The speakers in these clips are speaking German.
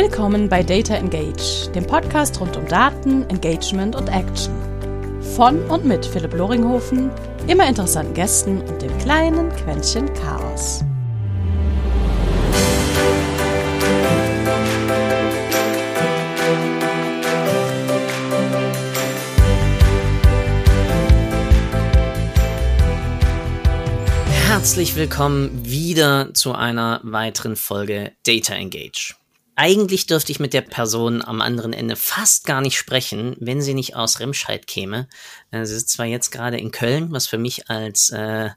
Willkommen bei Data Engage, dem Podcast rund um Daten, Engagement und Action. Von und mit Philipp Loringhofen, immer interessanten Gästen und dem kleinen Quäntchen Chaos. Herzlich willkommen wieder zu einer weiteren Folge Data Engage. Eigentlich dürfte ich mit der Person am anderen Ende fast gar nicht sprechen, wenn sie nicht aus Remscheid käme. Äh, sie ist zwar jetzt gerade in Köln, was für mich als äh,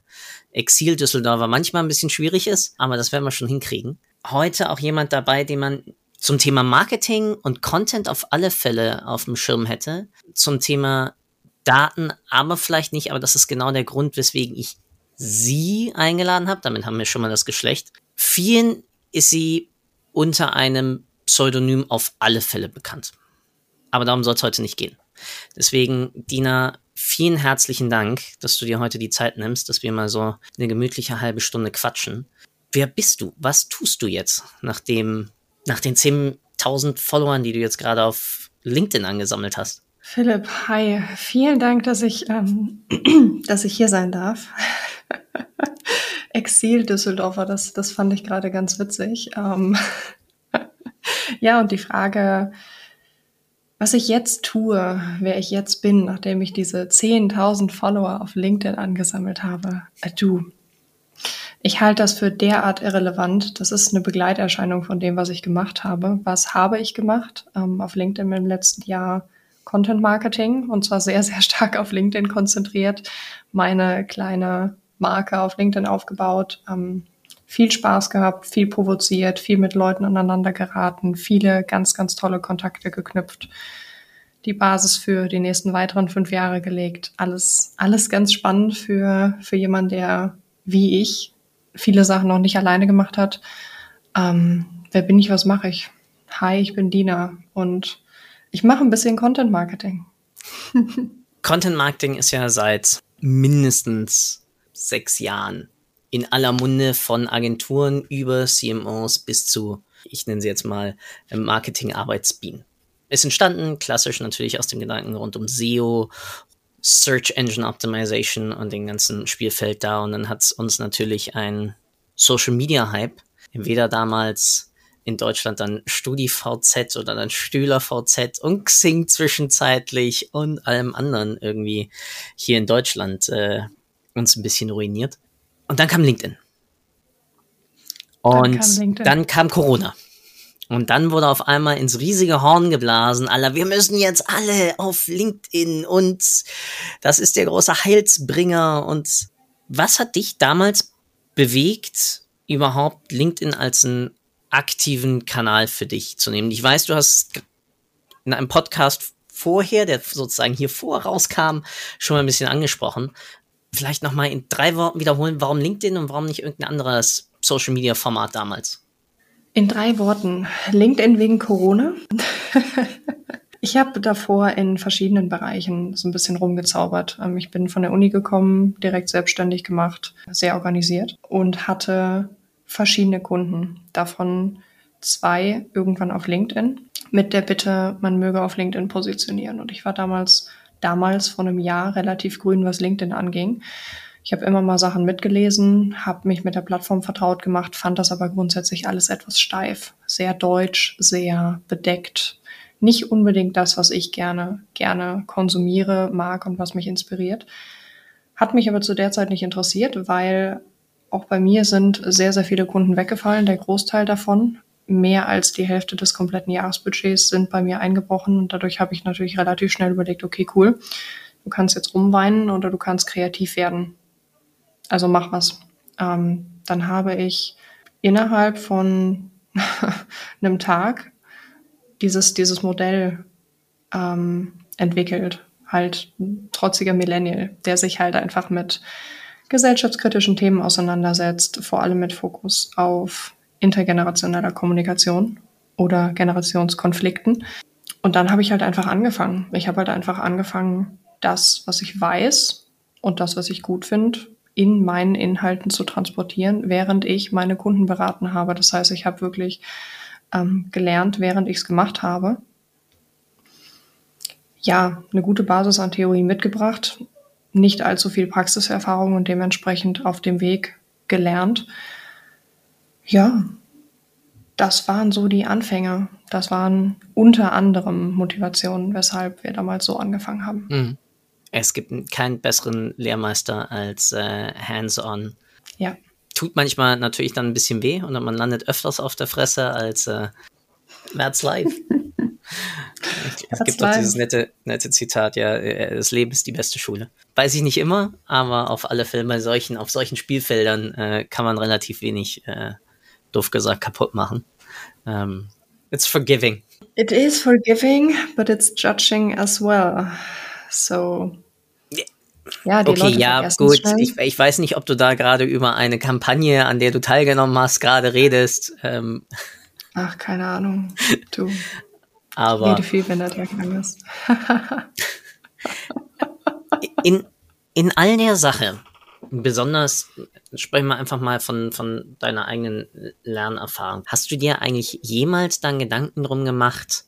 Exil-Düsseldorfer manchmal ein bisschen schwierig ist, aber das werden wir schon hinkriegen. Heute auch jemand dabei, den man zum Thema Marketing und Content auf alle Fälle auf dem Schirm hätte. Zum Thema Daten, aber vielleicht nicht, aber das ist genau der Grund, weswegen ich sie eingeladen habe. Damit haben wir schon mal das Geschlecht. Vielen ist sie unter einem Pseudonym auf alle Fälle bekannt. Aber darum soll es heute nicht gehen. Deswegen, Dina, vielen herzlichen Dank, dass du dir heute die Zeit nimmst, dass wir mal so eine gemütliche halbe Stunde quatschen. Wer bist du? Was tust du jetzt, nachdem, nach den 10.000 Followern, die du jetzt gerade auf LinkedIn angesammelt hast? Philipp, hi. Vielen Dank, dass ich, ähm, dass ich hier sein darf. Exil-Düsseldorfer, das, das fand ich gerade ganz witzig. Ähm ja, und die Frage, was ich jetzt tue, wer ich jetzt bin, nachdem ich diese 10.000 Follower auf LinkedIn angesammelt habe. Äh, du, ich halte das für derart irrelevant. Das ist eine Begleiterscheinung von dem, was ich gemacht habe. Was habe ich gemacht? Ähm, auf LinkedIn im letzten Jahr Content Marketing und zwar sehr, sehr stark auf LinkedIn konzentriert. Meine kleine Marke auf LinkedIn aufgebaut, ähm, viel Spaß gehabt, viel provoziert, viel mit Leuten aneinander geraten, viele ganz, ganz tolle Kontakte geknüpft, die Basis für die nächsten weiteren fünf Jahre gelegt. Alles, alles ganz spannend für, für jemanden, der wie ich viele Sachen noch nicht alleine gemacht hat. Ähm, wer bin ich, was mache ich? Hi, ich bin Dina und ich mache ein bisschen Content Marketing. Content Marketing ist ja seit mindestens sechs Jahren in aller Munde von Agenturen über CMOs bis zu, ich nenne sie jetzt mal, Marketing-Arbeitsbienen. Ist entstanden, klassisch natürlich aus dem Gedanken rund um SEO, Search Engine Optimization und den ganzen Spielfeld da. Und dann hat es uns natürlich ein Social Media Hype, entweder damals in Deutschland dann StudiVZ oder dann StühlerVZ und Xing zwischenzeitlich und allem anderen irgendwie hier in Deutschland äh, uns ein bisschen ruiniert. Und dann kam LinkedIn. Und dann kam, LinkedIn. dann kam Corona. Und dann wurde auf einmal ins riesige Horn geblasen, aller, wir müssen jetzt alle auf LinkedIn und das ist der große Heilsbringer. Und was hat dich damals bewegt, überhaupt LinkedIn als einen aktiven Kanal für dich zu nehmen? Ich weiß, du hast in einem Podcast vorher, der sozusagen hier vor rauskam, schon mal ein bisschen angesprochen vielleicht nochmal in drei Worten wiederholen, warum LinkedIn und warum nicht irgendein anderes Social Media Format damals? In drei Worten. LinkedIn wegen Corona. ich habe davor in verschiedenen Bereichen so ein bisschen rumgezaubert. Ähm, ich bin von der Uni gekommen, direkt selbstständig gemacht, sehr organisiert und hatte verschiedene Kunden. Davon zwei irgendwann auf LinkedIn mit der Bitte, man möge auf LinkedIn positionieren. Und ich war damals damals vor einem Jahr relativ grün, was LinkedIn anging. Ich habe immer mal Sachen mitgelesen, habe mich mit der Plattform vertraut gemacht, fand das aber grundsätzlich alles etwas steif, sehr deutsch, sehr bedeckt. Nicht unbedingt das, was ich gerne, gerne konsumiere, mag und was mich inspiriert. Hat mich aber zu der Zeit nicht interessiert, weil auch bei mir sind sehr, sehr viele Kunden weggefallen, der Großteil davon mehr als die Hälfte des kompletten Jahresbudgets sind bei mir eingebrochen und dadurch habe ich natürlich relativ schnell überlegt, okay, cool, du kannst jetzt rumweinen oder du kannst kreativ werden. Also mach was. Ähm, dann habe ich innerhalb von einem Tag dieses, dieses Modell ähm, entwickelt. Halt trotziger Millennial, der sich halt einfach mit gesellschaftskritischen Themen auseinandersetzt, vor allem mit Fokus auf intergenerationeller Kommunikation oder Generationskonflikten. Und dann habe ich halt einfach angefangen. Ich habe halt einfach angefangen, das, was ich weiß und das, was ich gut finde, in meinen Inhalten zu transportieren, während ich meine Kunden beraten habe. Das heißt, ich habe wirklich ähm, gelernt, während ich es gemacht habe. Ja, eine gute Basis an Theorie mitgebracht, nicht allzu viel Praxiserfahrung und dementsprechend auf dem Weg gelernt. Ja, das waren so die Anfänge. Das waren unter anderem Motivationen, weshalb wir damals so angefangen haben. Mhm. Es gibt keinen besseren Lehrmeister als äh, Hands-on. Ja. Tut manchmal natürlich dann ein bisschen weh und man landet öfters auf der Fresse als äh, That's life. es gibt doch dieses nette, nette Zitat, ja, äh, das Leben ist die beste Schule. Weiß ich nicht immer, aber auf alle Fälle bei solchen, auf solchen Spielfeldern äh, kann man relativ wenig äh, doof gesagt, kaputt machen. Um, ähm, it's forgiving. It is forgiving, but it's judging as well. So. Ja, die okay, Leute ja, gut. Ich, ich, weiß nicht, ob du da gerade über eine Kampagne, an der du teilgenommen hast, gerade redest. Ähm. Ach, keine Ahnung. Du. Aber. Rede viel, wenn das hergegangen ist. in, in all der Sache, besonders sprechen wir einfach mal von, von deiner eigenen Lernerfahrung. Hast du dir eigentlich jemals dann Gedanken drum gemacht,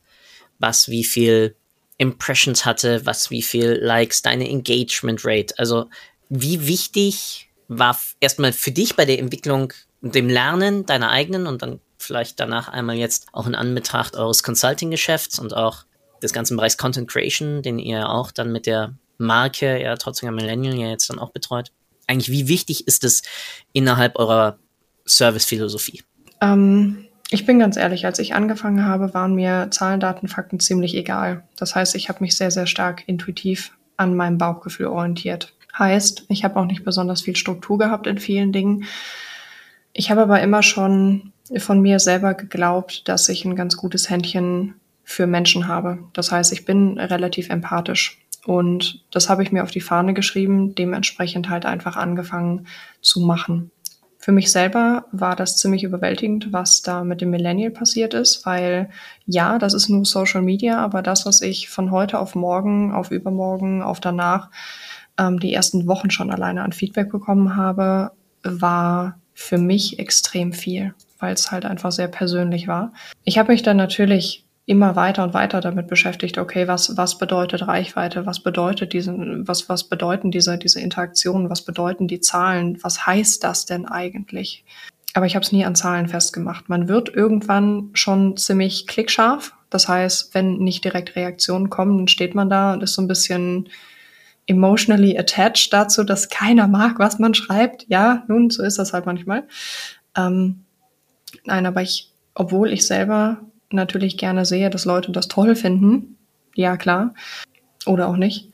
was wie viel Impressions hatte, was wie viel Likes, deine Engagement Rate? Also, wie wichtig war erstmal für dich bei der Entwicklung dem Lernen deiner eigenen und dann vielleicht danach einmal jetzt auch in Anbetracht eures Consulting-Geschäfts und auch des ganzen Bereichs Content Creation, den ihr auch dann mit der Marke, ja, trotzdem Millennial ja jetzt dann auch betreut eigentlich, wie wichtig ist es innerhalb eurer Servicephilosophie? Ähm, ich bin ganz ehrlich, als ich angefangen habe, waren mir Zahlen, Daten, Fakten ziemlich egal. Das heißt, ich habe mich sehr, sehr stark intuitiv an meinem Bauchgefühl orientiert. Heißt, ich habe auch nicht besonders viel Struktur gehabt in vielen Dingen. Ich habe aber immer schon von mir selber geglaubt, dass ich ein ganz gutes Händchen für Menschen habe. Das heißt, ich bin relativ empathisch. Und das habe ich mir auf die Fahne geschrieben, dementsprechend halt einfach angefangen zu machen. Für mich selber war das ziemlich überwältigend, was da mit dem Millennial passiert ist, weil ja, das ist nur Social Media, aber das, was ich von heute auf morgen, auf übermorgen, auf danach, ähm, die ersten Wochen schon alleine an Feedback bekommen habe, war für mich extrem viel, weil es halt einfach sehr persönlich war. Ich habe mich dann natürlich immer weiter und weiter damit beschäftigt, okay, was, was bedeutet Reichweite, was bedeutet diesen, was, was bedeuten diese, diese Interaktionen, was bedeuten die Zahlen, was heißt das denn eigentlich? Aber ich habe es nie an Zahlen festgemacht. Man wird irgendwann schon ziemlich klickscharf. Das heißt, wenn nicht direkt Reaktionen kommen, dann steht man da und ist so ein bisschen emotionally attached dazu, dass keiner mag, was man schreibt. Ja, nun, so ist das halt manchmal. Ähm, nein, aber ich, obwohl ich selber natürlich gerne sehe, dass Leute das toll finden, ja klar, oder auch nicht,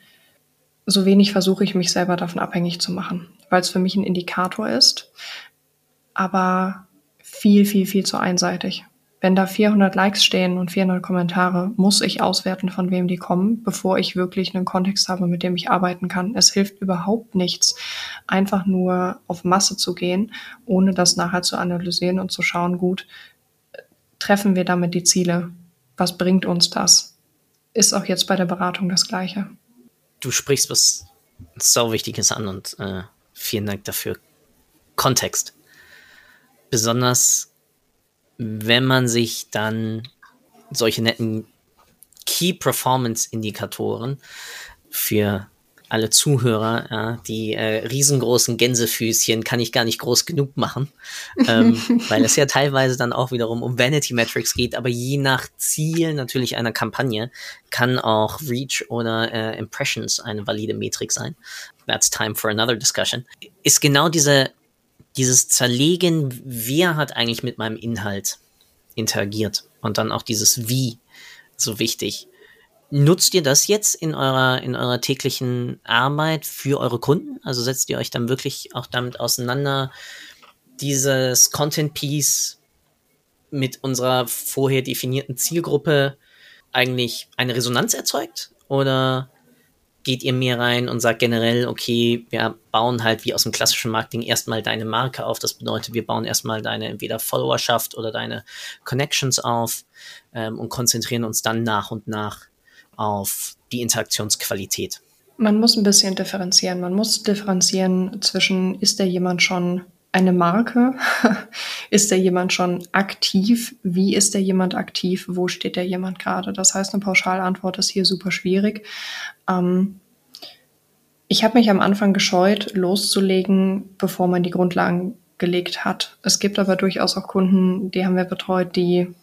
so wenig versuche ich mich selber davon abhängig zu machen, weil es für mich ein Indikator ist, aber viel, viel, viel zu einseitig. Wenn da 400 Likes stehen und 400 Kommentare, muss ich auswerten, von wem die kommen, bevor ich wirklich einen Kontext habe, mit dem ich arbeiten kann. Es hilft überhaupt nichts, einfach nur auf Masse zu gehen, ohne das nachher zu analysieren und zu schauen, gut, treffen wir damit die Ziele? Was bringt uns das? Ist auch jetzt bei der Beratung das Gleiche. Du sprichst was so Wichtiges an und äh, vielen Dank dafür. Kontext. Besonders wenn man sich dann solche netten Key Performance Indikatoren für alle Zuhörer, ja, die äh, riesengroßen Gänsefüßchen kann ich gar nicht groß genug machen, ähm, weil es ja teilweise dann auch wiederum um Vanity Metrics geht, aber je nach Ziel natürlich einer Kampagne kann auch Reach oder äh, Impressions eine valide Metrik sein. That's time for another discussion. Ist genau diese, dieses Zerlegen, wer hat eigentlich mit meinem Inhalt interagiert und dann auch dieses Wie so wichtig. Nutzt ihr das jetzt in eurer, in eurer täglichen Arbeit für eure Kunden? Also setzt ihr euch dann wirklich auch damit auseinander, dieses Content Piece mit unserer vorher definierten Zielgruppe eigentlich eine Resonanz erzeugt? Oder geht ihr mehr rein und sagt generell, okay, wir bauen halt wie aus dem klassischen Marketing erstmal deine Marke auf. Das bedeutet, wir bauen erstmal deine entweder Followerschaft oder deine Connections auf ähm, und konzentrieren uns dann nach und nach auf die Interaktionsqualität? Man muss ein bisschen differenzieren. Man muss differenzieren zwischen, ist der jemand schon eine Marke, Ist der jemand schon aktiv? Wie ist der jemand aktiv? Wo steht der jemand gerade? Das heißt, eine Pauschalantwort ist hier super schwierig. Ähm, ich habe mich am Anfang gescheut, loszulegen, bevor man die Grundlagen gelegt hat. Es gibt aber durchaus auch Kunden, die haben wir betreut, die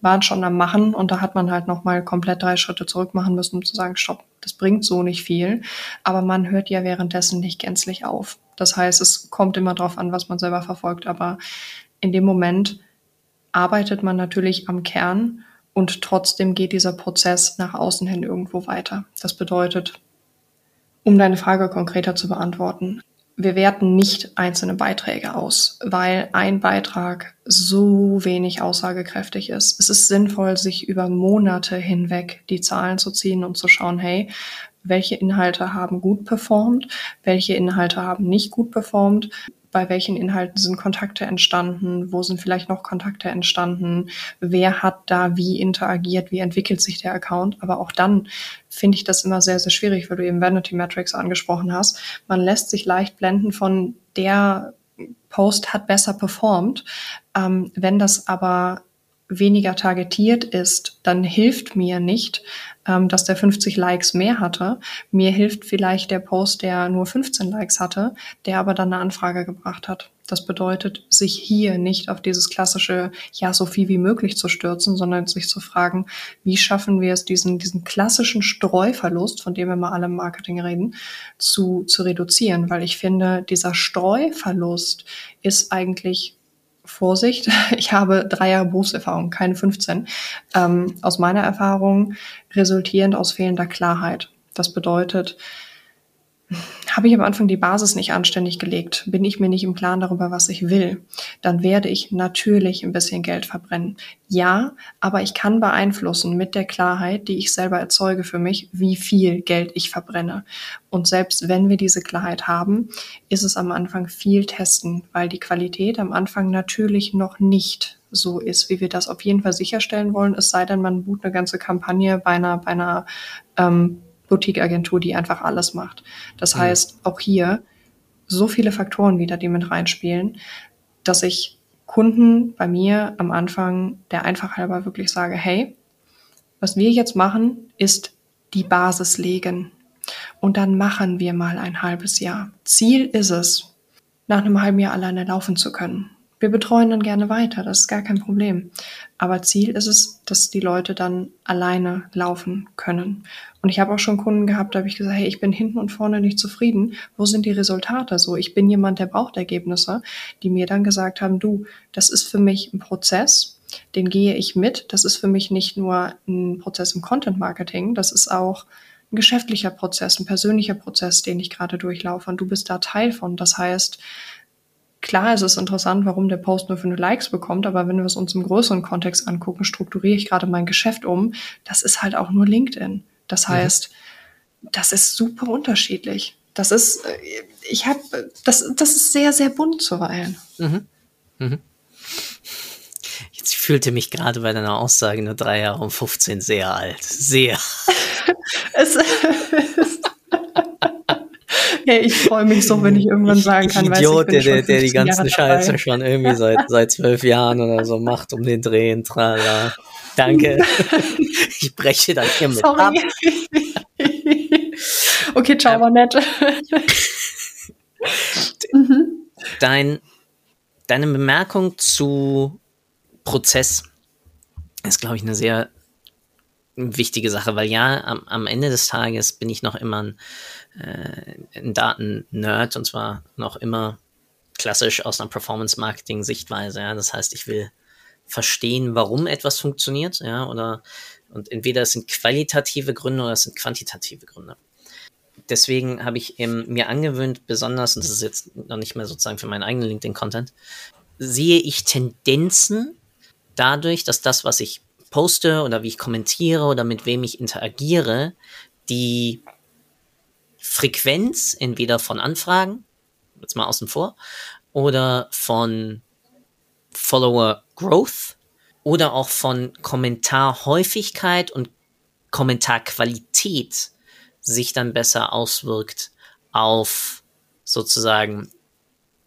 waren schon am Machen und da hat man halt nochmal komplett drei Schritte zurück machen müssen, um zu sagen, stopp, das bringt so nicht viel. Aber man hört ja währenddessen nicht gänzlich auf. Das heißt, es kommt immer darauf an, was man selber verfolgt. Aber in dem Moment arbeitet man natürlich am Kern und trotzdem geht dieser Prozess nach außen hin irgendwo weiter. Das bedeutet, um deine Frage konkreter zu beantworten, wir werten nicht einzelne Beiträge aus, weil ein Beitrag so wenig aussagekräftig ist. Es ist sinnvoll, sich über Monate hinweg die Zahlen zu ziehen und zu schauen, hey, welche Inhalte haben gut performt, welche Inhalte haben nicht gut performt, bei welchen Inhalten sind Kontakte entstanden, wo sind vielleicht noch Kontakte entstanden, wer hat da wie interagiert, wie entwickelt sich der Account. Aber auch dann finde ich das immer sehr, sehr schwierig, weil du eben Vanity Metrics angesprochen hast. Man lässt sich leicht blenden von der Post hat besser performt. Ähm, wenn das aber weniger targetiert ist, dann hilft mir nicht, ähm, dass der 50 Likes mehr hatte. Mir hilft vielleicht der Post, der nur 15 Likes hatte, der aber dann eine Anfrage gebracht hat. Das bedeutet, sich hier nicht auf dieses klassische, ja, so viel wie möglich zu stürzen, sondern sich zu fragen, wie schaffen wir es, diesen, diesen klassischen Streuverlust, von dem wir mal alle im Marketing reden, zu, zu reduzieren. Weil ich finde, dieser Streuverlust ist eigentlich Vorsicht, ich habe drei Jahre Berufserfahrung, keine 15. Ähm, aus meiner Erfahrung resultierend aus fehlender Klarheit. Das bedeutet, habe ich am Anfang die Basis nicht anständig gelegt, bin ich mir nicht im Klaren darüber, was ich will, dann werde ich natürlich ein bisschen Geld verbrennen. Ja, aber ich kann beeinflussen mit der Klarheit, die ich selber erzeuge für mich, wie viel Geld ich verbrenne. Und selbst wenn wir diese Klarheit haben, ist es am Anfang viel testen, weil die Qualität am Anfang natürlich noch nicht so ist, wie wir das auf jeden Fall sicherstellen wollen, es sei denn, man bucht eine ganze Kampagne bei einer, bei einer ähm, Boutique-Agentur, die einfach alles macht. Das mhm. heißt, auch hier so viele Faktoren wieder, die mit reinspielen, dass ich Kunden bei mir am Anfang der einfach halber wirklich sage, hey, was wir jetzt machen, ist die Basis legen. Und dann machen wir mal ein halbes Jahr. Ziel ist es, nach einem halben Jahr alleine laufen zu können. Wir betreuen dann gerne weiter, das ist gar kein Problem. Aber Ziel ist es, dass die Leute dann alleine laufen können. Und ich habe auch schon Kunden gehabt, da habe ich gesagt, hey, ich bin hinten und vorne nicht zufrieden. Wo sind die Resultate? So, ich bin jemand, der braucht Ergebnisse, die mir dann gesagt haben, du, das ist für mich ein Prozess, den gehe ich mit. Das ist für mich nicht nur ein Prozess im Content Marketing, das ist auch ein geschäftlicher Prozess, ein persönlicher Prozess, den ich gerade durchlaufe und du bist da Teil von. Das heißt, Klar ist es interessant, warum der Post nur fünf Likes bekommt, aber wenn wir es uns im größeren Kontext angucken, strukturiere ich gerade mein Geschäft um, das ist halt auch nur LinkedIn. Das mhm. heißt, mhm. das ist super unterschiedlich. Das ist, äh, ich habe, das, das ist sehr, sehr bunt zuweilen. Mhm. Mhm. Jetzt fühlte mich gerade bei deiner Aussage nur drei Jahre und 15 sehr alt. Sehr. es, Hey, ich freue mich so, wenn ich irgendwann sagen kann, ich, Idiot, ich der, der die ganzen Scheiße schon irgendwie seit, seit zwölf Jahren oder so macht um den Drehen, trala. Danke. ich breche dann hier mit Sorry. ab. okay, ciao, ähm, war nett. Dein, deine Bemerkung zu Prozess ist, glaube ich, eine sehr wichtige Sache, weil ja, am, am Ende des Tages bin ich noch immer ein, äh, ein Daten-Nerd und zwar noch immer klassisch aus einer Performance-Marketing-Sichtweise. Ja? Das heißt, ich will verstehen, warum etwas funktioniert, ja, oder und entweder es sind qualitative Gründe oder es sind quantitative Gründe. Deswegen habe ich mir angewöhnt, besonders, und das ist jetzt noch nicht mehr sozusagen für meinen eigenen LinkedIn-Content, sehe ich Tendenzen dadurch, dass das, was ich poste oder wie ich kommentiere oder mit wem ich interagiere, die Frequenz entweder von Anfragen, jetzt mal außen vor, oder von Follower Growth oder auch von Kommentarhäufigkeit und Kommentarqualität sich dann besser auswirkt auf sozusagen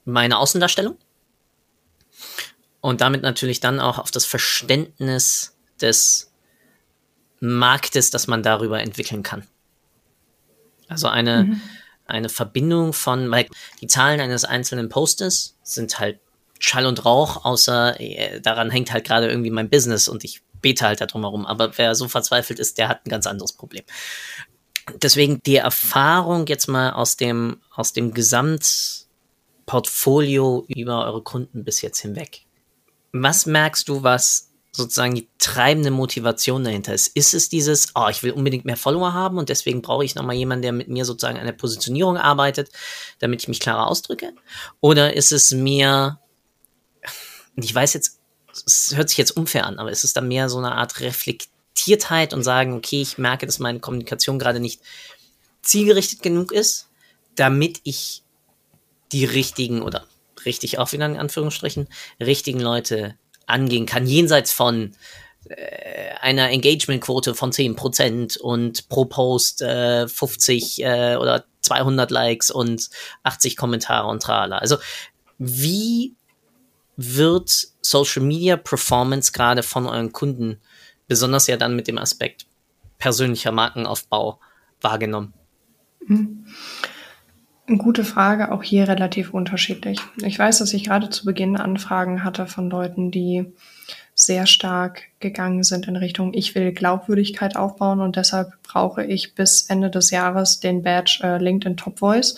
meine Außendarstellung und damit natürlich dann auch auf das Verständnis des Marktes, das man darüber entwickeln kann. Also eine, mhm. eine Verbindung von, weil die Zahlen eines einzelnen Postes sind halt Schall und Rauch, außer äh, daran hängt halt gerade irgendwie mein Business und ich bete halt da drumherum. Aber wer so verzweifelt ist, der hat ein ganz anderes Problem. Deswegen die Erfahrung jetzt mal aus dem, aus dem Gesamtportfolio über eure Kunden bis jetzt hinweg. Was merkst du, was sozusagen die treibende Motivation dahinter ist? Ist es dieses, oh, ich will unbedingt mehr Follower haben und deswegen brauche ich nochmal jemanden, der mit mir sozusagen an der Positionierung arbeitet, damit ich mich klarer ausdrücke? Oder ist es mir, ich weiß jetzt, es hört sich jetzt unfair an, aber ist es dann mehr so eine Art Reflektiertheit und sagen, okay, ich merke, dass meine Kommunikation gerade nicht zielgerichtet genug ist, damit ich die richtigen oder richtig auch wieder in Anführungsstrichen, richtigen Leute angehen kann, jenseits von äh, einer Engagementquote von 10% und pro Post äh, 50 äh, oder 200 Likes und 80 Kommentare und trala. Also wie wird Social Media Performance gerade von euren Kunden, besonders ja dann mit dem Aspekt persönlicher Markenaufbau, wahrgenommen? Mhm. Gute Frage, auch hier relativ unterschiedlich. Ich weiß, dass ich gerade zu Beginn Anfragen hatte von Leuten, die sehr stark gegangen sind in Richtung, ich will Glaubwürdigkeit aufbauen und deshalb brauche ich bis Ende des Jahres den Badge äh, LinkedIn Top Voice.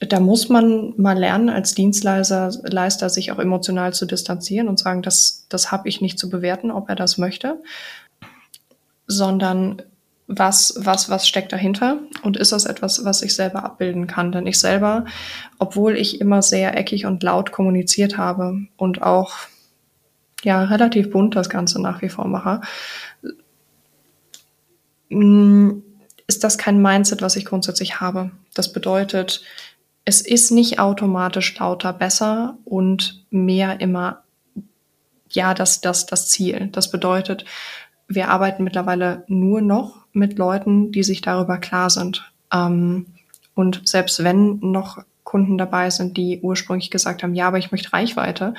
Da muss man mal lernen, als Dienstleister Leister, sich auch emotional zu distanzieren und sagen, das, das habe ich nicht zu bewerten, ob er das möchte, sondern was, was, was steckt dahinter und ist das etwas, was ich selber abbilden kann? Denn ich selber, obwohl ich immer sehr eckig und laut kommuniziert habe und auch ja relativ bunt das Ganze nach wie vor mache, mm, ist das kein Mindset, was ich grundsätzlich habe. Das bedeutet, es ist nicht automatisch lauter besser und mehr immer ja das, das, das Ziel. Das bedeutet, wir arbeiten mittlerweile nur noch mit Leuten, die sich darüber klar sind. Ähm, und selbst wenn noch Kunden dabei sind, die ursprünglich gesagt haben, ja, aber ich möchte Reichweite,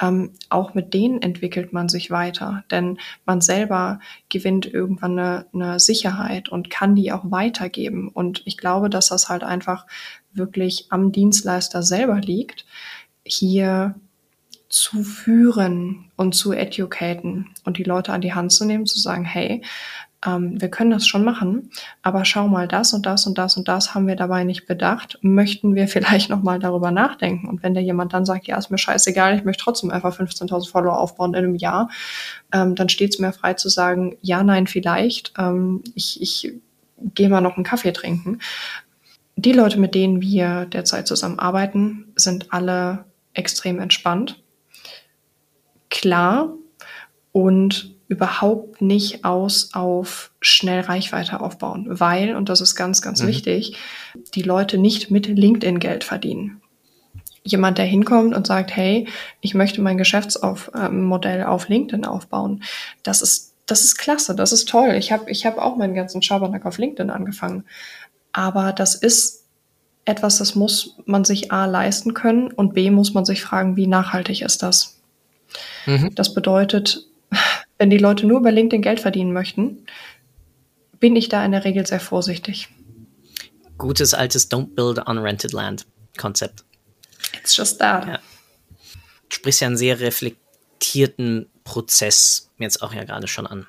ähm, auch mit denen entwickelt man sich weiter, denn man selber gewinnt irgendwann eine, eine Sicherheit und kann die auch weitergeben. Und ich glaube, dass das halt einfach wirklich am Dienstleister selber liegt, hier zu führen und zu educaten und die Leute an die Hand zu nehmen, zu sagen, hey, ähm, wir können das schon machen, aber schau mal, das und das und das und das haben wir dabei nicht bedacht. Möchten wir vielleicht nochmal darüber nachdenken? Und wenn der jemand dann sagt, ja, ist mir scheißegal, ich möchte trotzdem einfach 15.000 Follower aufbauen in einem Jahr, ähm, dann steht es mir frei zu sagen, ja, nein, vielleicht. Ähm, ich ich gehe mal noch einen Kaffee trinken. Die Leute, mit denen wir derzeit zusammenarbeiten, sind alle extrem entspannt klar und überhaupt nicht aus auf schnell Reichweite aufbauen, weil, und das ist ganz, ganz mhm. wichtig, die Leute nicht mit LinkedIn Geld verdienen. Jemand, der hinkommt und sagt, hey, ich möchte mein Geschäftsmodell auf LinkedIn aufbauen, das ist, das ist klasse, das ist toll. Ich habe ich hab auch meinen ganzen Schabernack auf LinkedIn angefangen. Aber das ist etwas, das muss man sich A leisten können und B muss man sich fragen, wie nachhaltig ist das? Mhm. Das bedeutet, wenn die Leute nur über LinkedIn Geld verdienen möchten, bin ich da in der Regel sehr vorsichtig. Gutes altes Don't Build on Rented Land Konzept. It's just that. Ja. Du sprichst ja einen sehr reflektierten Prozess jetzt auch ja gerade schon an.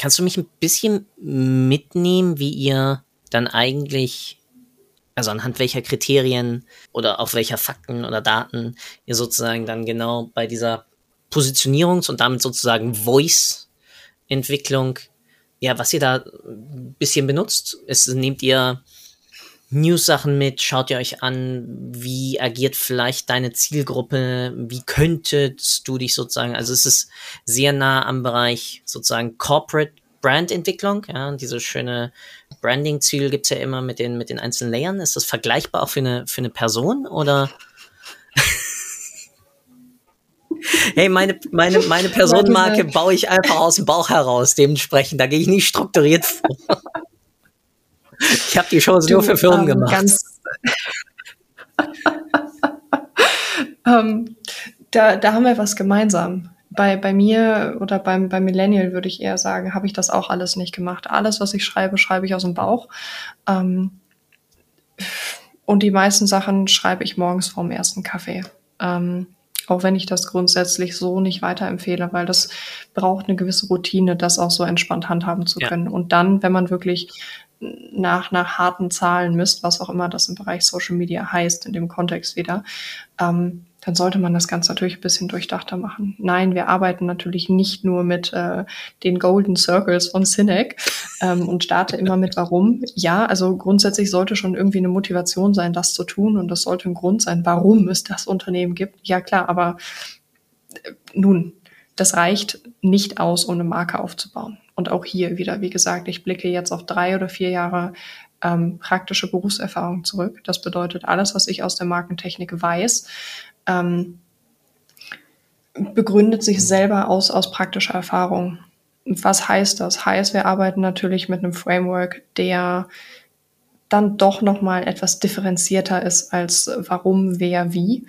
Kannst du mich ein bisschen mitnehmen, wie ihr dann eigentlich, also anhand welcher Kriterien oder auf welcher Fakten oder Daten ihr sozusagen dann genau bei dieser Positionierungs- und damit sozusagen Voice-Entwicklung, ja, was ihr da ein bisschen benutzt. Es nehmt ihr News-Sachen mit, schaut ihr euch an, wie agiert vielleicht deine Zielgruppe, wie könntest du dich sozusagen, also es ist sehr nah am Bereich sozusagen Corporate Brand-Entwicklung, ja, diese schöne Branding-Ziel gibt es ja immer mit den, mit den einzelnen Layern. Ist das vergleichbar auch für eine, für eine Person oder? hey, meine, meine, meine Personenmarke baue ich einfach aus dem Bauch heraus. Dementsprechend, da gehe ich nicht strukturiert vor. Ich habe die Shows du, nur für Firmen ähm, gemacht. ähm, Da, da haben wir was gemeinsam. Bei, bei mir oder beim, bei Millennial würde ich eher sagen, habe ich das auch alles nicht gemacht. Alles, was ich schreibe, schreibe ich aus dem Bauch. Ähm, und die meisten Sachen schreibe ich morgens vorm ersten Kaffee. Ähm, auch wenn ich das grundsätzlich so nicht weiterempfehle, weil das braucht eine gewisse Routine, das auch so entspannt handhaben zu können. Ja. Und dann, wenn man wirklich nach, nach harten Zahlen misst, was auch immer das im Bereich Social Media heißt, in dem Kontext wieder, ähm, dann sollte man das Ganze natürlich ein bisschen durchdachter machen. Nein, wir arbeiten natürlich nicht nur mit äh, den Golden Circles von Cinec ähm, und starte immer mit Warum. Ja, also grundsätzlich sollte schon irgendwie eine Motivation sein, das zu tun und das sollte ein Grund sein, warum es das Unternehmen gibt. Ja klar, aber äh, nun, das reicht nicht aus, eine Marke aufzubauen. Und auch hier wieder, wie gesagt, ich blicke jetzt auf drei oder vier Jahre ähm, praktische Berufserfahrung zurück. Das bedeutet, alles, was ich aus der Markentechnik weiß, ähm, begründet sich selber aus, aus praktischer Erfahrung. Was heißt das? Heißt, wir arbeiten natürlich mit einem Framework, der dann doch nochmal etwas differenzierter ist als warum, wer, wie,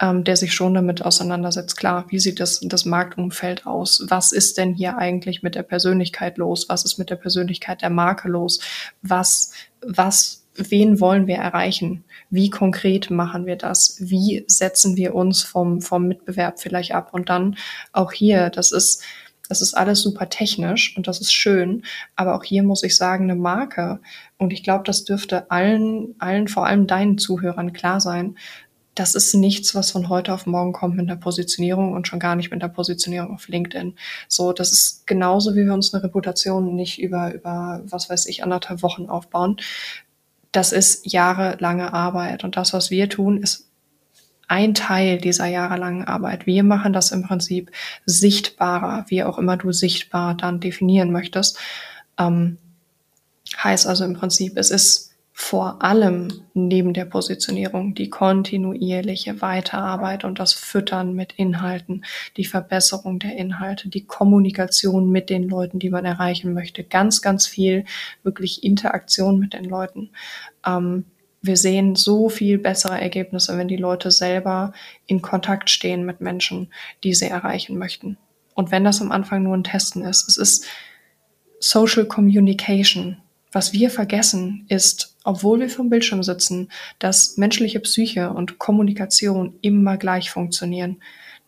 ähm, der sich schon damit auseinandersetzt. Klar, wie sieht das, das Marktumfeld aus? Was ist denn hier eigentlich mit der Persönlichkeit los? Was ist mit der Persönlichkeit der Marke los? Was, was, wen wollen wir erreichen? Wie konkret machen wir das? Wie setzen wir uns vom, vom Mitbewerb vielleicht ab? Und dann auch hier, das ist, das ist alles super technisch und das ist schön. Aber auch hier muss ich sagen, eine Marke. Und ich glaube, das dürfte allen, allen, vor allem deinen Zuhörern klar sein. Das ist nichts, was von heute auf morgen kommt mit der Positionierung und schon gar nicht mit der Positionierung auf LinkedIn. So, das ist genauso, wie wir uns eine Reputation nicht über, über, was weiß ich, anderthalb Wochen aufbauen das ist jahrelange Arbeit. Und das, was wir tun, ist ein Teil dieser jahrelangen Arbeit. Wir machen das im Prinzip sichtbarer, wie auch immer du sichtbar dann definieren möchtest. Ähm, heißt also im Prinzip, es ist vor allem neben der Positionierung die kontinuierliche Weiterarbeit und das Füttern mit Inhalten, die Verbesserung der Inhalte, die Kommunikation mit den Leuten, die man erreichen möchte. Ganz, ganz viel wirklich Interaktion mit den Leuten. Ähm, wir sehen so viel bessere Ergebnisse, wenn die Leute selber in Kontakt stehen mit Menschen, die sie erreichen möchten. Und wenn das am Anfang nur ein Testen ist, es ist Social Communication. Was wir vergessen ist, obwohl wir vom Bildschirm sitzen, dass menschliche Psyche und Kommunikation immer gleich funktionieren.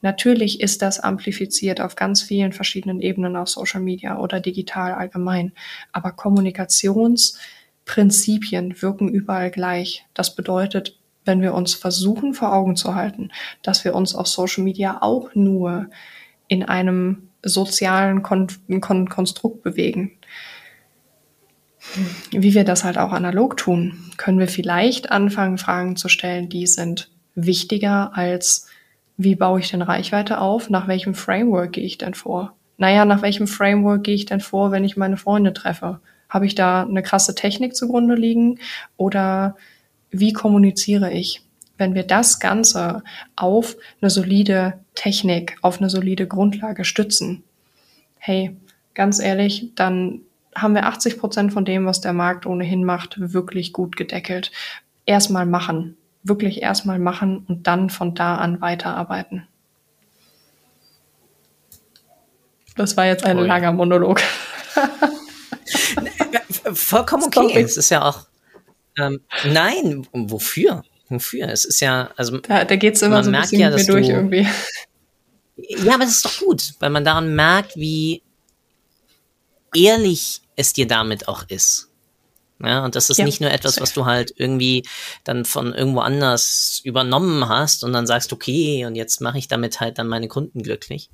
Natürlich ist das amplifiziert auf ganz vielen verschiedenen Ebenen auf Social Media oder digital allgemein, aber Kommunikationsprinzipien wirken überall gleich. Das bedeutet, wenn wir uns versuchen vor Augen zu halten, dass wir uns auf Social Media auch nur in einem sozialen Kon Kon Konstrukt bewegen, wie wir das halt auch analog tun, können wir vielleicht anfangen, Fragen zu stellen, die sind wichtiger als, wie baue ich denn Reichweite auf? Nach welchem Framework gehe ich denn vor? Naja, nach welchem Framework gehe ich denn vor, wenn ich meine Freunde treffe? Habe ich da eine krasse Technik zugrunde liegen? Oder wie kommuniziere ich? Wenn wir das Ganze auf eine solide Technik, auf eine solide Grundlage stützen, hey, ganz ehrlich, dann haben wir 80 Prozent von dem, was der Markt ohnehin macht, wirklich gut gedeckelt. Erstmal machen, wirklich erstmal machen und dann von da an weiterarbeiten. Das war jetzt ein oh ja. langer Monolog. Vollkommen okay. Es ist ja auch. Ähm, nein, wofür? Wofür? Es ist ja, also. Da, da geht es immer so ein bisschen ja, durch du, irgendwie. Ja, aber das ist doch gut, weil man daran merkt, wie ehrlich es dir damit auch ist. Ja, und das ist ja, nicht nur etwas, was du halt irgendwie dann von irgendwo anders übernommen hast und dann sagst, okay, und jetzt mache ich damit halt dann meine Kunden glücklich,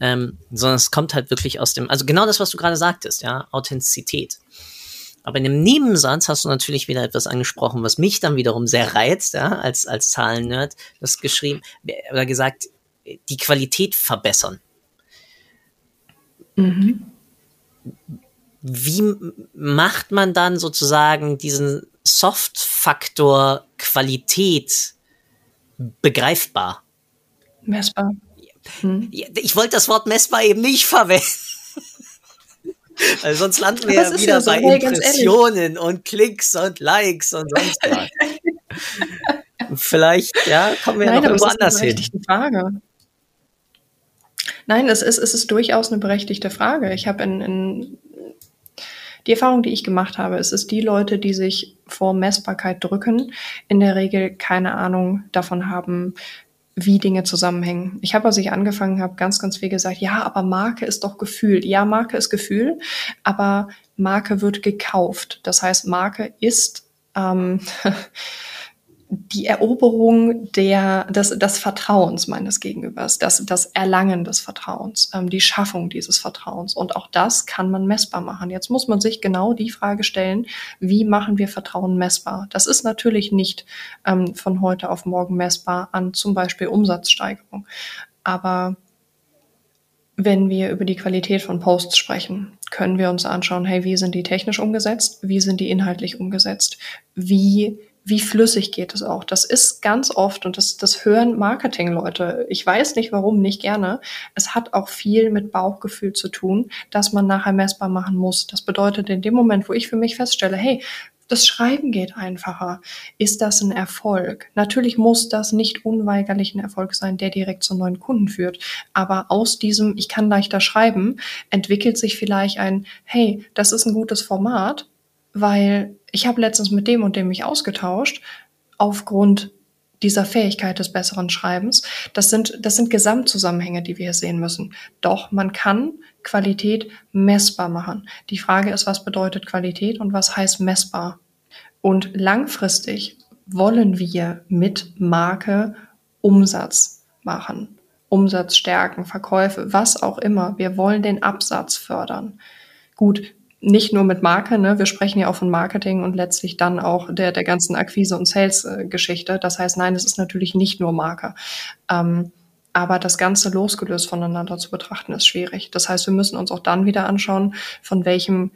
ähm, sondern es kommt halt wirklich aus dem, also genau das, was du gerade sagtest, ja, Authentizität. Aber in dem Nebensatz hast du natürlich wieder etwas angesprochen, was mich dann wiederum sehr reizt, ja, als, als Zahlen-Nerd, das geschrieben, oder gesagt, die Qualität verbessern. Mhm wie macht man dann sozusagen diesen Soft-Faktor Qualität begreifbar? Messbar. Hm. Ich wollte das Wort messbar eben nicht verwenden. Weil sonst landen wir ja wieder ja so, bei hey, Impressionen und Klicks und Likes und sonst was. Vielleicht, ja, kommen wir Nein, noch irgendwo anders hin. Frage. Nein, es ist, es ist durchaus eine berechtigte Frage. Ich habe in, in die Erfahrung, die ich gemacht habe, ist, es die Leute, die sich vor Messbarkeit drücken, in der Regel keine Ahnung davon haben, wie Dinge zusammenhängen. Ich habe, als ich angefangen habe, ganz, ganz viel gesagt, ja, aber Marke ist doch Gefühl. Ja, Marke ist Gefühl, aber Marke wird gekauft. Das heißt, Marke ist ähm, die Eroberung der, des, des Vertrauens meines Gegenübers, das, das Erlangen des Vertrauens, ähm, die Schaffung dieses Vertrauens. Und auch das kann man messbar machen. Jetzt muss man sich genau die Frage stellen, wie machen wir Vertrauen messbar? Das ist natürlich nicht ähm, von heute auf morgen messbar an zum Beispiel Umsatzsteigerung. Aber wenn wir über die Qualität von Posts sprechen, können wir uns anschauen, hey, wie sind die technisch umgesetzt? Wie sind die inhaltlich umgesetzt? Wie wie flüssig geht es auch. Das ist ganz oft, und das, das hören Marketingleute, ich weiß nicht warum, nicht gerne, es hat auch viel mit Bauchgefühl zu tun, dass man nachher messbar machen muss. Das bedeutet, in dem Moment, wo ich für mich feststelle, hey, das Schreiben geht einfacher. Ist das ein Erfolg? Natürlich muss das nicht unweigerlich ein Erfolg sein, der direkt zu neuen Kunden führt. Aber aus diesem, ich kann leichter schreiben, entwickelt sich vielleicht ein, hey, das ist ein gutes Format, weil ich habe letztens mit dem und dem mich ausgetauscht aufgrund dieser Fähigkeit des besseren Schreibens. Das sind, das sind Gesamtzusammenhänge, die wir hier sehen müssen. Doch man kann Qualität messbar machen. Die Frage ist, was bedeutet Qualität und was heißt messbar? Und langfristig wollen wir mit Marke Umsatz machen. Umsatz stärken, Verkäufe, was auch immer. Wir wollen den Absatz fördern. Gut, nicht nur mit Marke, ne? wir sprechen ja auch von Marketing und letztlich dann auch der, der ganzen Akquise- und Sales-Geschichte. Das heißt, nein, es ist natürlich nicht nur Marke. Ähm, aber das Ganze losgelöst voneinander zu betrachten, ist schwierig. Das heißt, wir müssen uns auch dann wieder anschauen, von welchem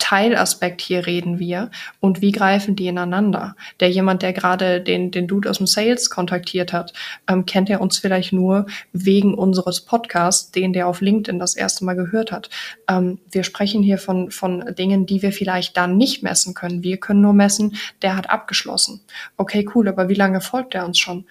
Teilaspekt hier reden wir und wie greifen die ineinander? Der jemand, der gerade den, den Dude aus dem Sales kontaktiert hat, ähm, kennt er uns vielleicht nur wegen unseres Podcasts, den der auf LinkedIn das erste Mal gehört hat. Ähm, wir sprechen hier von, von Dingen, die wir vielleicht dann nicht messen können. Wir können nur messen, der hat abgeschlossen. Okay, cool, aber wie lange folgt er uns schon?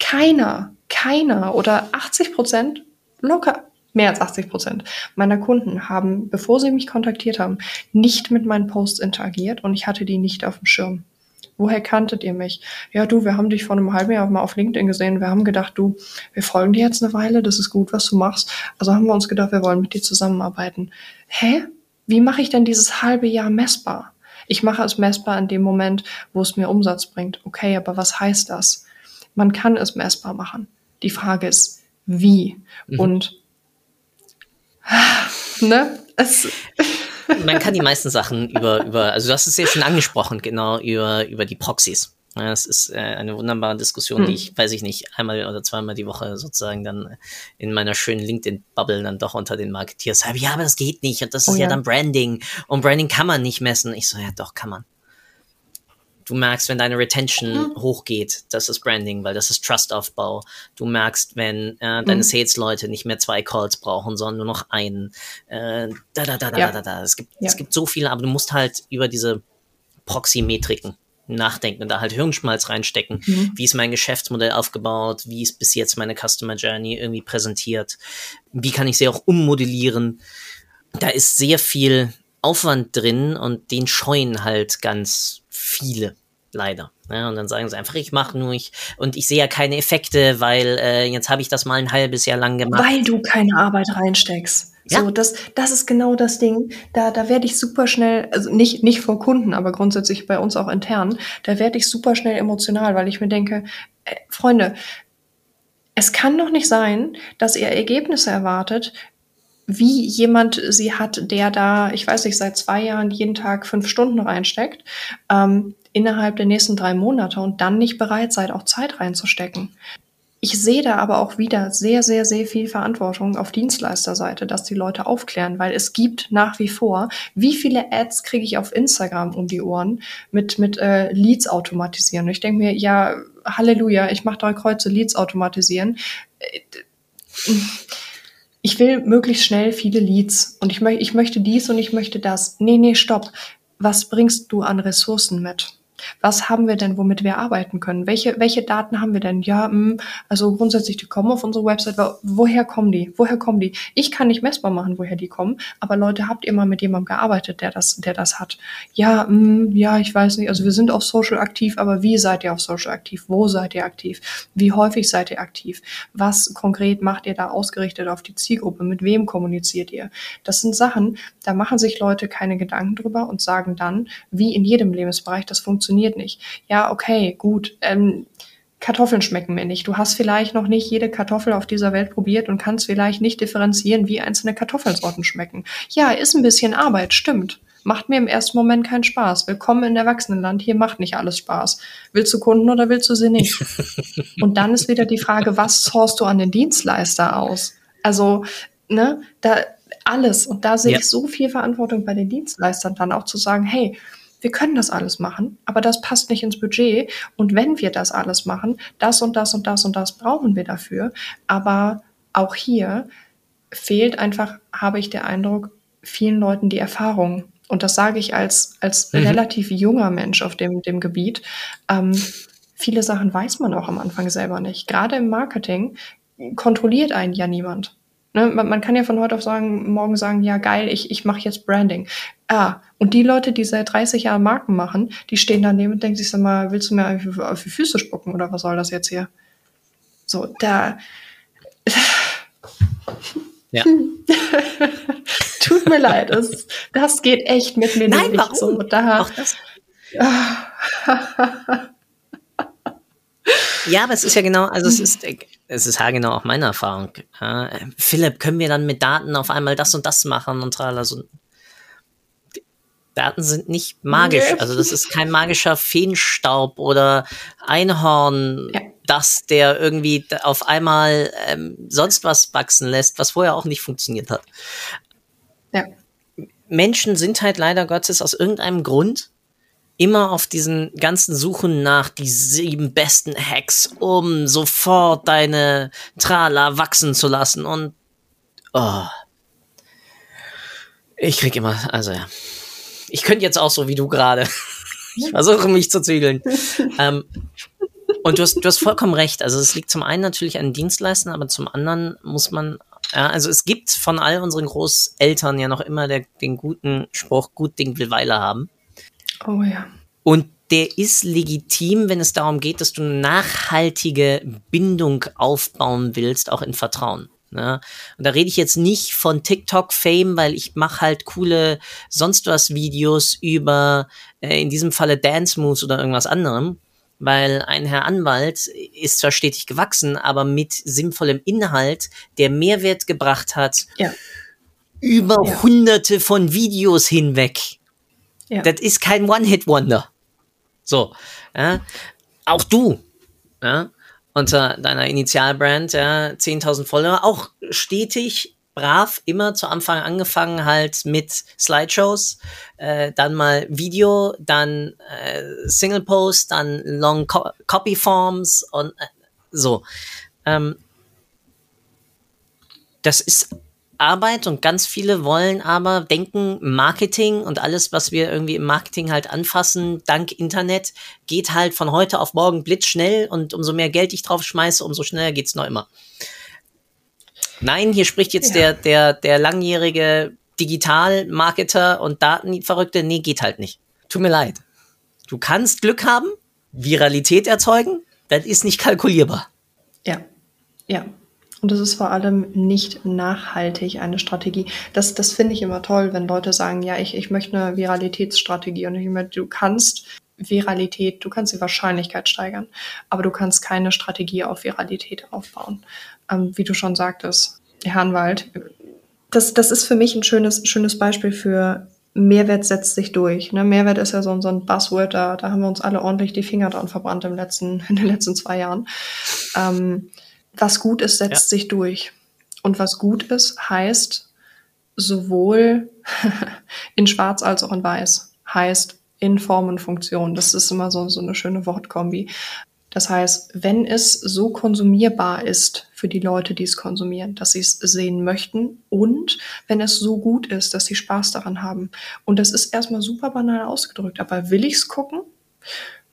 Keiner, keiner oder 80 Prozent locker mehr als 80 Prozent meiner Kunden haben, bevor sie mich kontaktiert haben, nicht mit meinen Posts interagiert und ich hatte die nicht auf dem Schirm. Woher kanntet ihr mich? Ja, du, wir haben dich vor einem halben Jahr mal auf LinkedIn gesehen. Wir haben gedacht, du, wir folgen dir jetzt eine Weile, das ist gut, was du machst. Also haben wir uns gedacht, wir wollen mit dir zusammenarbeiten. Hä? Wie mache ich denn dieses halbe Jahr messbar? Ich mache es messbar in dem Moment, wo es mir Umsatz bringt. Okay, aber was heißt das? Man kann es messbar machen. Die Frage ist, wie? Mhm. Und ne? Es Man kann die meisten Sachen über, über, also du hast es ja schon angesprochen, genau, über, über die Proxys. Ja, das ist äh, eine wunderbare Diskussion, die hm. ich, weiß ich nicht, einmal oder zweimal die Woche sozusagen dann in meiner schönen LinkedIn-Bubble dann doch unter den Marketeers habe. Ja, aber das geht nicht und das oh, ist ja. ja dann Branding und Branding kann man nicht messen. Ich so, ja doch, kann man. Du merkst, wenn deine Retention mhm. hochgeht, das ist Branding, weil das ist Trustaufbau. Du merkst, wenn äh, deine mhm. Sales-Leute nicht mehr zwei Calls brauchen, sondern nur noch einen. Äh, da, da, da, da, ja. da, da. Es gibt, ja. es gibt so viele, aber du musst halt über diese Proxy-Metriken nachdenken und da halt Hirnschmalz reinstecken. Mhm. Wie ist mein Geschäftsmodell aufgebaut? Wie ist bis jetzt meine Customer Journey irgendwie präsentiert? Wie kann ich sie auch ummodellieren? Da ist sehr viel Aufwand drin und den scheuen halt ganz viele, leider. Ja, und dann sagen sie einfach, ich mache nur ich und ich sehe ja keine Effekte, weil äh, jetzt habe ich das mal ein halbes Jahr lang gemacht. Weil du keine Arbeit reinsteckst. Ja. So, das, das ist genau das Ding. Da, da werde ich super schnell, also nicht, nicht vor Kunden, aber grundsätzlich bei uns auch intern, da werde ich super schnell emotional, weil ich mir denke, äh, Freunde, es kann doch nicht sein, dass ihr Ergebnisse erwartet, wie jemand sie hat, der da, ich weiß nicht, seit zwei Jahren jeden Tag fünf Stunden reinsteckt, ähm, innerhalb der nächsten drei Monate und dann nicht bereit seid, auch Zeit reinzustecken. Ich sehe da aber auch wieder sehr, sehr, sehr viel Verantwortung auf Dienstleisterseite, dass die Leute aufklären, weil es gibt nach wie vor, wie viele Ads kriege ich auf Instagram um die Ohren mit, mit äh, Leads automatisieren. Ich denke mir, ja, Halleluja, ich mache drei Kreuze Leads automatisieren. Äh, ich will möglichst schnell viele Leads und ich, mö ich möchte dies und ich möchte das. Nee, nee, stopp. Was bringst du an Ressourcen mit? Was haben wir denn, womit wir arbeiten können? Welche, welche Daten haben wir denn? Ja, mh, hm, also grundsätzlich, die kommen auf unsere Website. Woher kommen die? Woher kommen die? Ich kann nicht messbar machen, woher die kommen, aber Leute, habt ihr mal mit jemandem gearbeitet, der das, der das hat? Ja, mh, hm, ja, ich weiß nicht. Also wir sind auf Social aktiv, aber wie seid ihr auf Social aktiv? Wo seid ihr aktiv? Wie häufig seid ihr aktiv? Was konkret macht ihr da ausgerichtet auf die Zielgruppe? Mit wem kommuniziert ihr? Das sind Sachen, da machen sich Leute keine Gedanken drüber und sagen dann, wie in jedem Lebensbereich, das funktioniert nicht. Ja, okay, gut. Ähm, Kartoffeln schmecken mir nicht. Du hast vielleicht noch nicht jede Kartoffel auf dieser Welt probiert und kannst vielleicht nicht differenzieren, wie einzelne Kartoffelsorten schmecken. Ja, ist ein bisschen Arbeit, stimmt. Macht mir im ersten Moment keinen Spaß. Willkommen in Erwachsenenland. Hier macht nicht alles Spaß. Willst du Kunden oder willst du sie nicht? und dann ist wieder die Frage, was sourst du an den Dienstleister aus? Also, ne, da, alles. Und da sehe ja. ich so viel Verantwortung bei den Dienstleistern dann auch zu sagen, hey, wir können das alles machen, aber das passt nicht ins Budget. Und wenn wir das alles machen, das und das und das und das brauchen wir dafür. Aber auch hier fehlt einfach, habe ich den Eindruck, vielen Leuten die Erfahrung. Und das sage ich als, als mhm. relativ junger Mensch auf dem, dem Gebiet. Ähm, viele Sachen weiß man auch am Anfang selber nicht. Gerade im Marketing kontrolliert einen ja niemand. Ne, man, man, kann ja von heute auf sagen, morgen sagen, ja geil, ich, ich mache jetzt Branding. Ah, und die Leute, die seit 30 Jahren Marken machen, die stehen daneben und denken sich, sag mal, willst du mir auf, auf die Füße spucken oder was soll das jetzt hier? So, da. Ja. Tut mir leid, das, das geht echt mit mir Nein, nicht warum? so. Da, Auch das. ja, aber es ist ja genau, also es ist, es ist haargenau auch meine Erfahrung. Ja, Philipp, können wir dann mit Daten auf einmal das und das machen und tralala so. Daten sind nicht magisch. Nee. Also das ist kein magischer Feenstaub oder Einhorn, ja. das der irgendwie auf einmal ähm, sonst was wachsen lässt, was vorher auch nicht funktioniert hat. Ja. Menschen sind halt leider Gottes aus irgendeinem Grund immer auf diesen ganzen Suchen nach die sieben besten Hacks, um sofort deine Trala wachsen zu lassen und oh. Ich krieg immer, also ja. Ich könnte jetzt auch so wie du gerade. ich versuche mich zu zügeln. ähm, und du hast, du hast vollkommen recht. Also es liegt zum einen natürlich an Dienstleistern, aber zum anderen muss man, ja, also es gibt von all unseren Großeltern ja noch immer der, den guten Spruch, gut Ding will Weile haben. Oh ja. Und der ist legitim, wenn es darum geht, dass du eine nachhaltige Bindung aufbauen willst, auch in Vertrauen. Ne? Und da rede ich jetzt nicht von TikTok-Fame, weil ich mache halt coole sonst was Videos über, äh, in diesem Falle Dance Moves oder irgendwas anderem, weil ein Herr Anwalt ist zwar stetig gewachsen, aber mit sinnvollem Inhalt, der Mehrwert gebracht hat, ja. über ja. hunderte von Videos hinweg. Ja. Das ist kein One-Hit-Wonder. So. Ja. Auch du. Ja. Unter deiner Initialbrand, ja, 10.000 Follower, auch stetig brav immer zu Anfang angefangen halt mit Slideshows, äh, dann mal Video, dann äh, Single Post, dann Long Co Copy Forms und äh, so. Ähm, das ist Arbeit und ganz viele wollen aber denken, Marketing und alles, was wir irgendwie im Marketing halt anfassen, dank Internet, geht halt von heute auf morgen blitzschnell und umso mehr Geld ich drauf schmeiße, umso schneller geht's noch immer. Nein, hier spricht jetzt ja. der, der, der langjährige Digital-Marketer und Datenverrückte. Nee, geht halt nicht. Tut mir leid. Du kannst Glück haben, Viralität erzeugen, das ist nicht kalkulierbar. Ja, ja. Und das ist vor allem nicht nachhaltig eine Strategie. Das, das finde ich immer toll, wenn Leute sagen, ja, ich, ich möchte eine Viralitätsstrategie. Und ich meine, du kannst Viralität, du kannst die Wahrscheinlichkeit steigern, aber du kannst keine Strategie auf Viralität aufbauen. Ähm, wie du schon sagtest, Herr Anwalt, das, das ist für mich ein schönes, schönes Beispiel für Mehrwert setzt sich durch. Ne? Mehrwert ist ja so, so ein Buzzword, da, da haben wir uns alle ordentlich die Finger dran verbrannt im letzten, in den letzten zwei Jahren. Ähm, was gut ist, setzt ja. sich durch. Und was gut ist, heißt sowohl in Schwarz als auch in Weiß. Heißt in Form und Funktion. Das ist immer so, so eine schöne Wortkombi. Das heißt, wenn es so konsumierbar ist für die Leute, die es konsumieren, dass sie es sehen möchten und wenn es so gut ist, dass sie Spaß daran haben. Und das ist erstmal super banal ausgedrückt, aber will ich es gucken?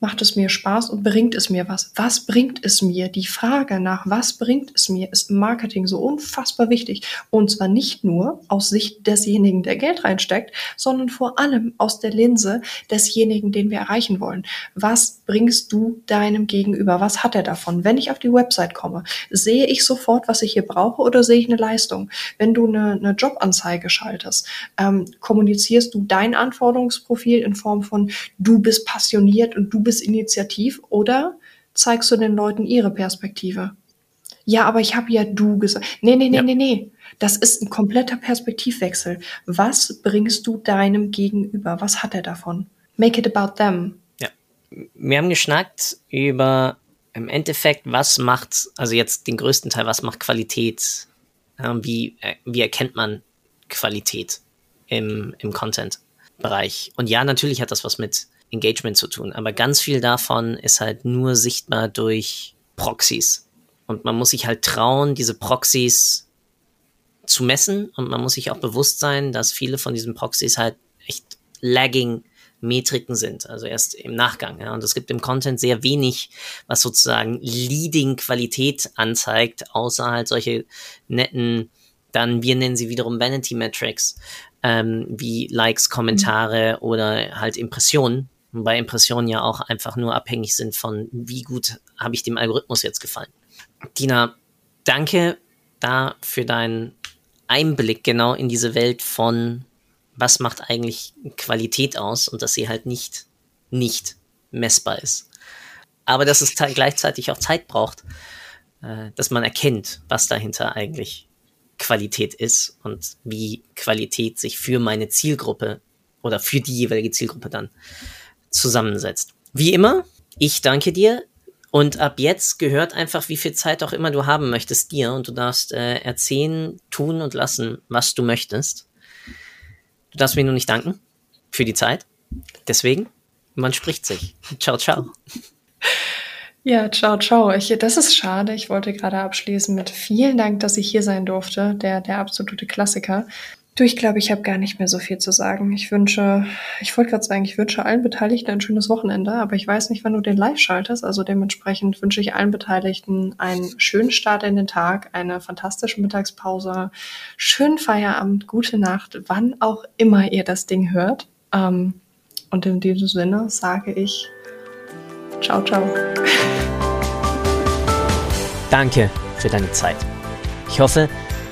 Macht es mir Spaß und bringt es mir was? Was bringt es mir? Die Frage nach was bringt es mir ist im Marketing so unfassbar wichtig. Und zwar nicht nur aus Sicht desjenigen, der Geld reinsteckt, sondern vor allem aus der Linse desjenigen, den wir erreichen wollen. Was bringst du deinem Gegenüber? Was hat er davon? Wenn ich auf die Website komme, sehe ich sofort, was ich hier brauche oder sehe ich eine Leistung? Wenn du eine, eine Jobanzeige schaltest, ähm, kommunizierst du dein Anforderungsprofil in Form von du bist passioniert und du bist initiativ oder zeigst du den Leuten ihre Perspektive? Ja, aber ich habe ja du gesagt. Nee, nee, nee, ja. nee, nee. Das ist ein kompletter Perspektivwechsel. Was bringst du deinem Gegenüber? Was hat er davon? Make it about them. Ja. Wir haben geschnackt über im Endeffekt, was macht, also jetzt den größten Teil, was macht Qualität? Wie, äh, wie erkennt man Qualität im, im Content-Bereich? Und ja, natürlich hat das was mit Engagement zu tun, aber ganz viel davon ist halt nur sichtbar durch Proxys. Und man muss sich halt trauen, diese Proxys zu messen und man muss sich auch bewusst sein, dass viele von diesen Proxys halt echt lagging Metriken sind, also erst im Nachgang. Ja. Und es gibt im Content sehr wenig, was sozusagen Leading Qualität anzeigt, außer halt solche netten, dann wir nennen sie wiederum Vanity Metrics, ähm, wie Likes, Kommentare mhm. oder halt Impressionen. Wobei Impressionen ja auch einfach nur abhängig sind von, wie gut habe ich dem Algorithmus jetzt gefallen. Dina, danke da für deinen Einblick genau in diese Welt von was macht eigentlich Qualität aus und dass sie halt nicht, nicht messbar ist. Aber dass es gleichzeitig auch Zeit braucht, äh, dass man erkennt, was dahinter eigentlich Qualität ist und wie Qualität sich für meine Zielgruppe oder für die jeweilige Zielgruppe dann zusammensetzt. Wie immer, ich danke dir und ab jetzt gehört einfach, wie viel Zeit auch immer du haben möchtest, dir und du darfst äh, erzählen, tun und lassen, was du möchtest. Du darfst mir nur nicht danken für die Zeit. Deswegen, man spricht sich. Ciao, ciao. Ja, ciao, ciao. Ich, das ist schade. Ich wollte gerade abschließen mit vielen Dank, dass ich hier sein durfte. Der, der absolute Klassiker. Du, ich glaube, ich habe gar nicht mehr so viel zu sagen. Ich wünsche, ich wollte gerade sagen, ich wünsche allen Beteiligten ein schönes Wochenende, aber ich weiß nicht, wann du den live schaltest. Also dementsprechend wünsche ich allen Beteiligten einen schönen Start in den Tag, eine fantastische Mittagspause, schönen Feierabend, gute Nacht, wann auch immer ihr das Ding hört. Ähm, und in diesem Sinne sage ich ciao, ciao. Danke für deine Zeit. Ich hoffe,